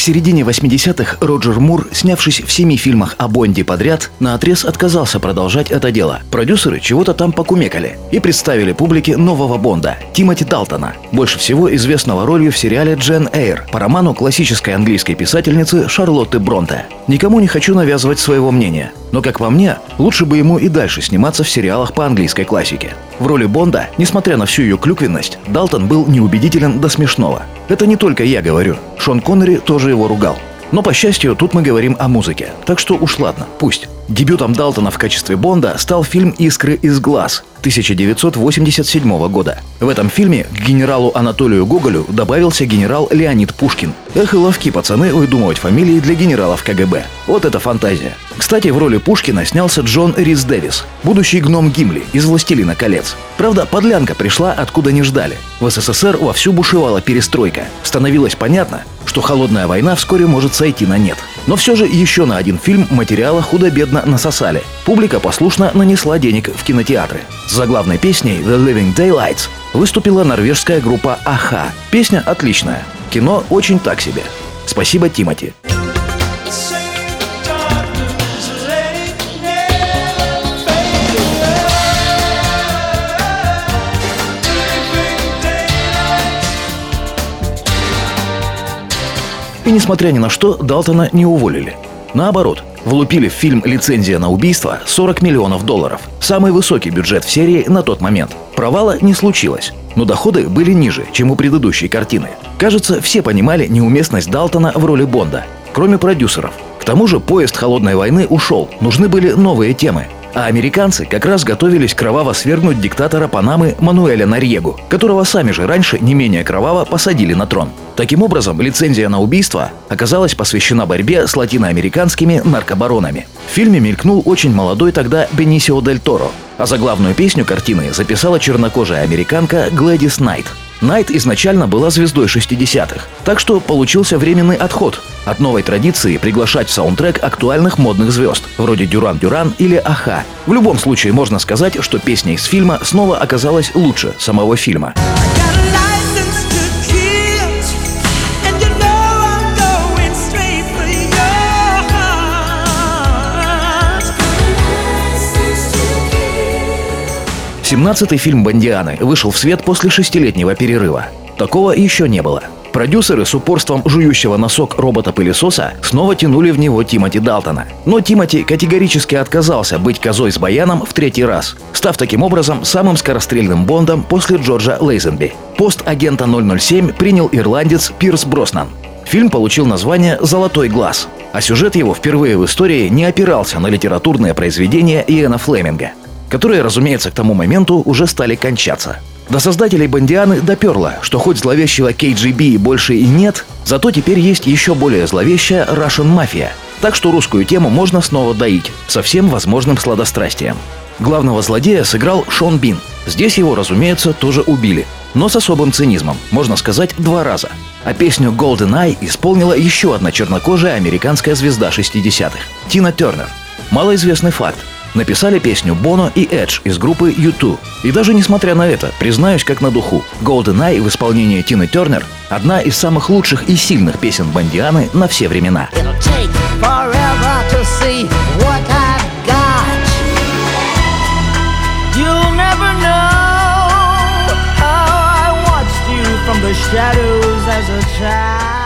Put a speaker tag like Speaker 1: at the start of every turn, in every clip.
Speaker 1: К середине 80-х Роджер Мур, снявшись в семи фильмах о Бонде подряд, на отрез отказался продолжать это дело. Продюсеры чего-то там покумекали и представили публике нового Бонда – Тимоти Далтона, больше всего известного ролью в сериале «Джен Эйр» по роману классической английской писательницы Шарлотты Бронте. Никому не хочу навязывать своего мнения, но, как по мне, лучше бы ему и дальше сниматься в сериалах по английской классике. В роли Бонда, несмотря на всю ее клюквенность, Далтон был неубедителен до смешного. Это не только я говорю. Шон Коннери тоже его ругал. Но, по счастью, тут мы говорим о музыке. Так что уж ладно, пусть. Дебютом Далтона в качестве Бонда стал фильм «Искры из глаз», 1987 года. В этом фильме к генералу Анатолию Гоголю добавился генерал Леонид Пушкин. Эх и ловки пацаны выдумывать фамилии для генералов КГБ. Вот это фантазия. Кстати, в роли Пушкина снялся Джон Рис Дэвис, будущий гном Гимли из «Властелина колец». Правда, подлянка пришла откуда не ждали. В СССР вовсю бушевала перестройка. Становилось понятно, что холодная война вскоре может сойти на нет. Но все же еще на один фильм материала худо-бедно насосали. Публика послушно нанесла денег в кинотеатры. С заглавной песней «The Living Daylights» выступила норвежская группа «Аха». Песня отличная. Кино очень так себе. Спасибо, Тимати. И несмотря ни на что, Далтона не уволили. Наоборот, влупили в фильм «Лицензия на убийство» 40 миллионов долларов. Самый высокий бюджет в серии на тот момент. Провала не случилось, но доходы были ниже, чем у предыдущей картины. Кажется, все понимали неуместность Далтона в роли Бонда, кроме продюсеров. К тому же поезд холодной войны ушел, нужны были новые темы. А американцы как раз готовились кроваво свергнуть диктатора Панамы Мануэля Нарьегу, которого сами же раньше не менее кроваво посадили на трон. Таким образом, лицензия на убийство оказалась посвящена борьбе с латиноамериканскими наркобаронами. В фильме мелькнул очень молодой тогда Бенисио Дель Торо, а заглавную песню картины записала чернокожая американка Глэдис Найт. Найт изначально была звездой 60-х, так что получился временный отход от новой традиции приглашать в саундтрек актуальных модных звезд, вроде Дюран Дюран или Аха. В любом случае можно сказать, что песня из фильма снова оказалась лучше самого фильма. Семнадцатый фильм «Бондианы» вышел в свет после шестилетнего перерыва. Такого еще не было. Продюсеры с упорством жующего носок робота-пылесоса снова тянули в него Тимоти Далтона. Но Тимоти категорически отказался быть козой с баяном в третий раз, став таким образом самым скорострельным Бондом после Джорджа Лейзенби. Пост агента 007 принял ирландец Пирс Броснан. Фильм получил название «Золотой глаз», а сюжет его впервые в истории не опирался на литературное произведение Иэна Флеминга которые, разумеется, к тому моменту уже стали кончаться. До создателей Бондианы доперло, что хоть зловещего KGB больше и нет, зато теперь есть еще более зловещая Russian Mafia. Так что русскую тему можно снова доить, со всем возможным сладострастием. Главного злодея сыграл Шон Бин. Здесь его, разумеется, тоже убили. Но с особым цинизмом, можно сказать, два раза. А песню Golden Eye исполнила еще одна чернокожая американская звезда 60-х – Тина Тернер. Малоизвестный факт. Написали песню Боно и Эдж из группы U2. И даже несмотря на это, признаюсь как на духу, Golden Eye в исполнении Тины Тернер – одна из самых лучших и сильных песен Бандианы на все времена. shadows as a child.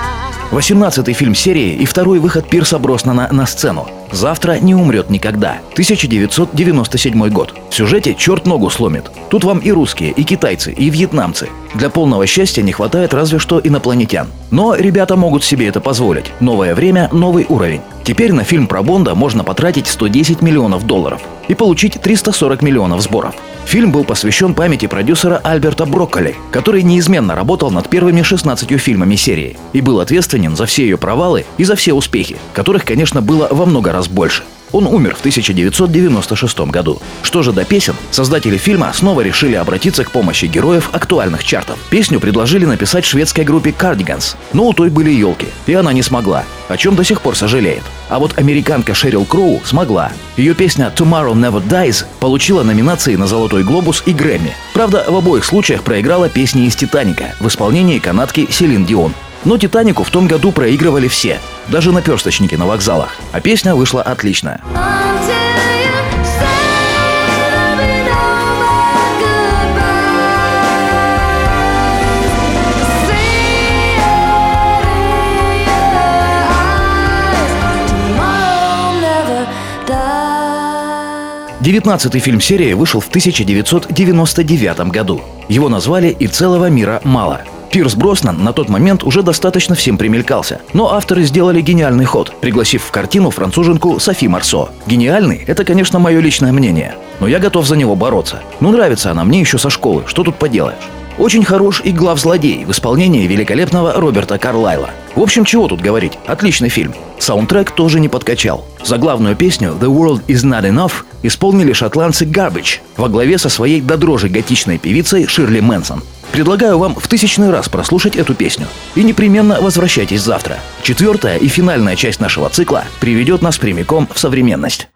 Speaker 1: 18-й фильм серии и второй выход Пирса Броснана на сцену. Завтра не умрет никогда. 1997 год. В сюжете черт ногу сломит. Тут вам и русские, и китайцы, и вьетнамцы. Для полного счастья не хватает разве что инопланетян. Но ребята могут себе это позволить. Новое время, новый уровень. Теперь на фильм про Бонда можно потратить 110 миллионов долларов и получить 340 миллионов сборов. Фильм был посвящен памяти продюсера Альберта Брокколи, который неизменно работал над первыми 16 фильмами серии и был ответственен за все ее провалы и за все успехи, которых, конечно, было во много раз больше. Он умер в 1996 году. Что же до песен, создатели фильма снова решили обратиться к помощи героев актуальных чартов. Песню предложили написать шведской группе Cardigans, но у той были елки, и она не смогла, о чем до сих пор сожалеет. А вот американка Шерил Кроу смогла. Ее песня «Tomorrow Never Dies» получила номинации на «Золотой глобус» и «Грэмми». Правда, в обоих случаях проиграла песни из «Титаника» в исполнении канадки Селин Дион. Но «Титанику» в том году проигрывали все, даже наперсточники на вокзалах. А песня вышла отличная. Девятнадцатый фильм серии вышел в 1999 году. Его назвали «И целого мира мало». Пирс Броснан на тот момент уже достаточно всем примелькался. Но авторы сделали гениальный ход, пригласив в картину француженку Софи Марсо. Гениальный – это, конечно, мое личное мнение. Но я готов за него бороться. Ну, нравится она мне еще со школы, что тут поделаешь. Очень хорош и глав-злодей в исполнении великолепного Роберта Карлайла. В общем, чего тут говорить, отличный фильм. Саундтрек тоже не подкачал. За главную песню «The World Is Not Enough» исполнили шотландцы Garbage во главе со своей до готичной певицей Ширли Мэнсон. Предлагаю вам в тысячный раз прослушать эту песню. И непременно возвращайтесь завтра. Четвертая и финальная часть нашего цикла приведет нас прямиком в современность.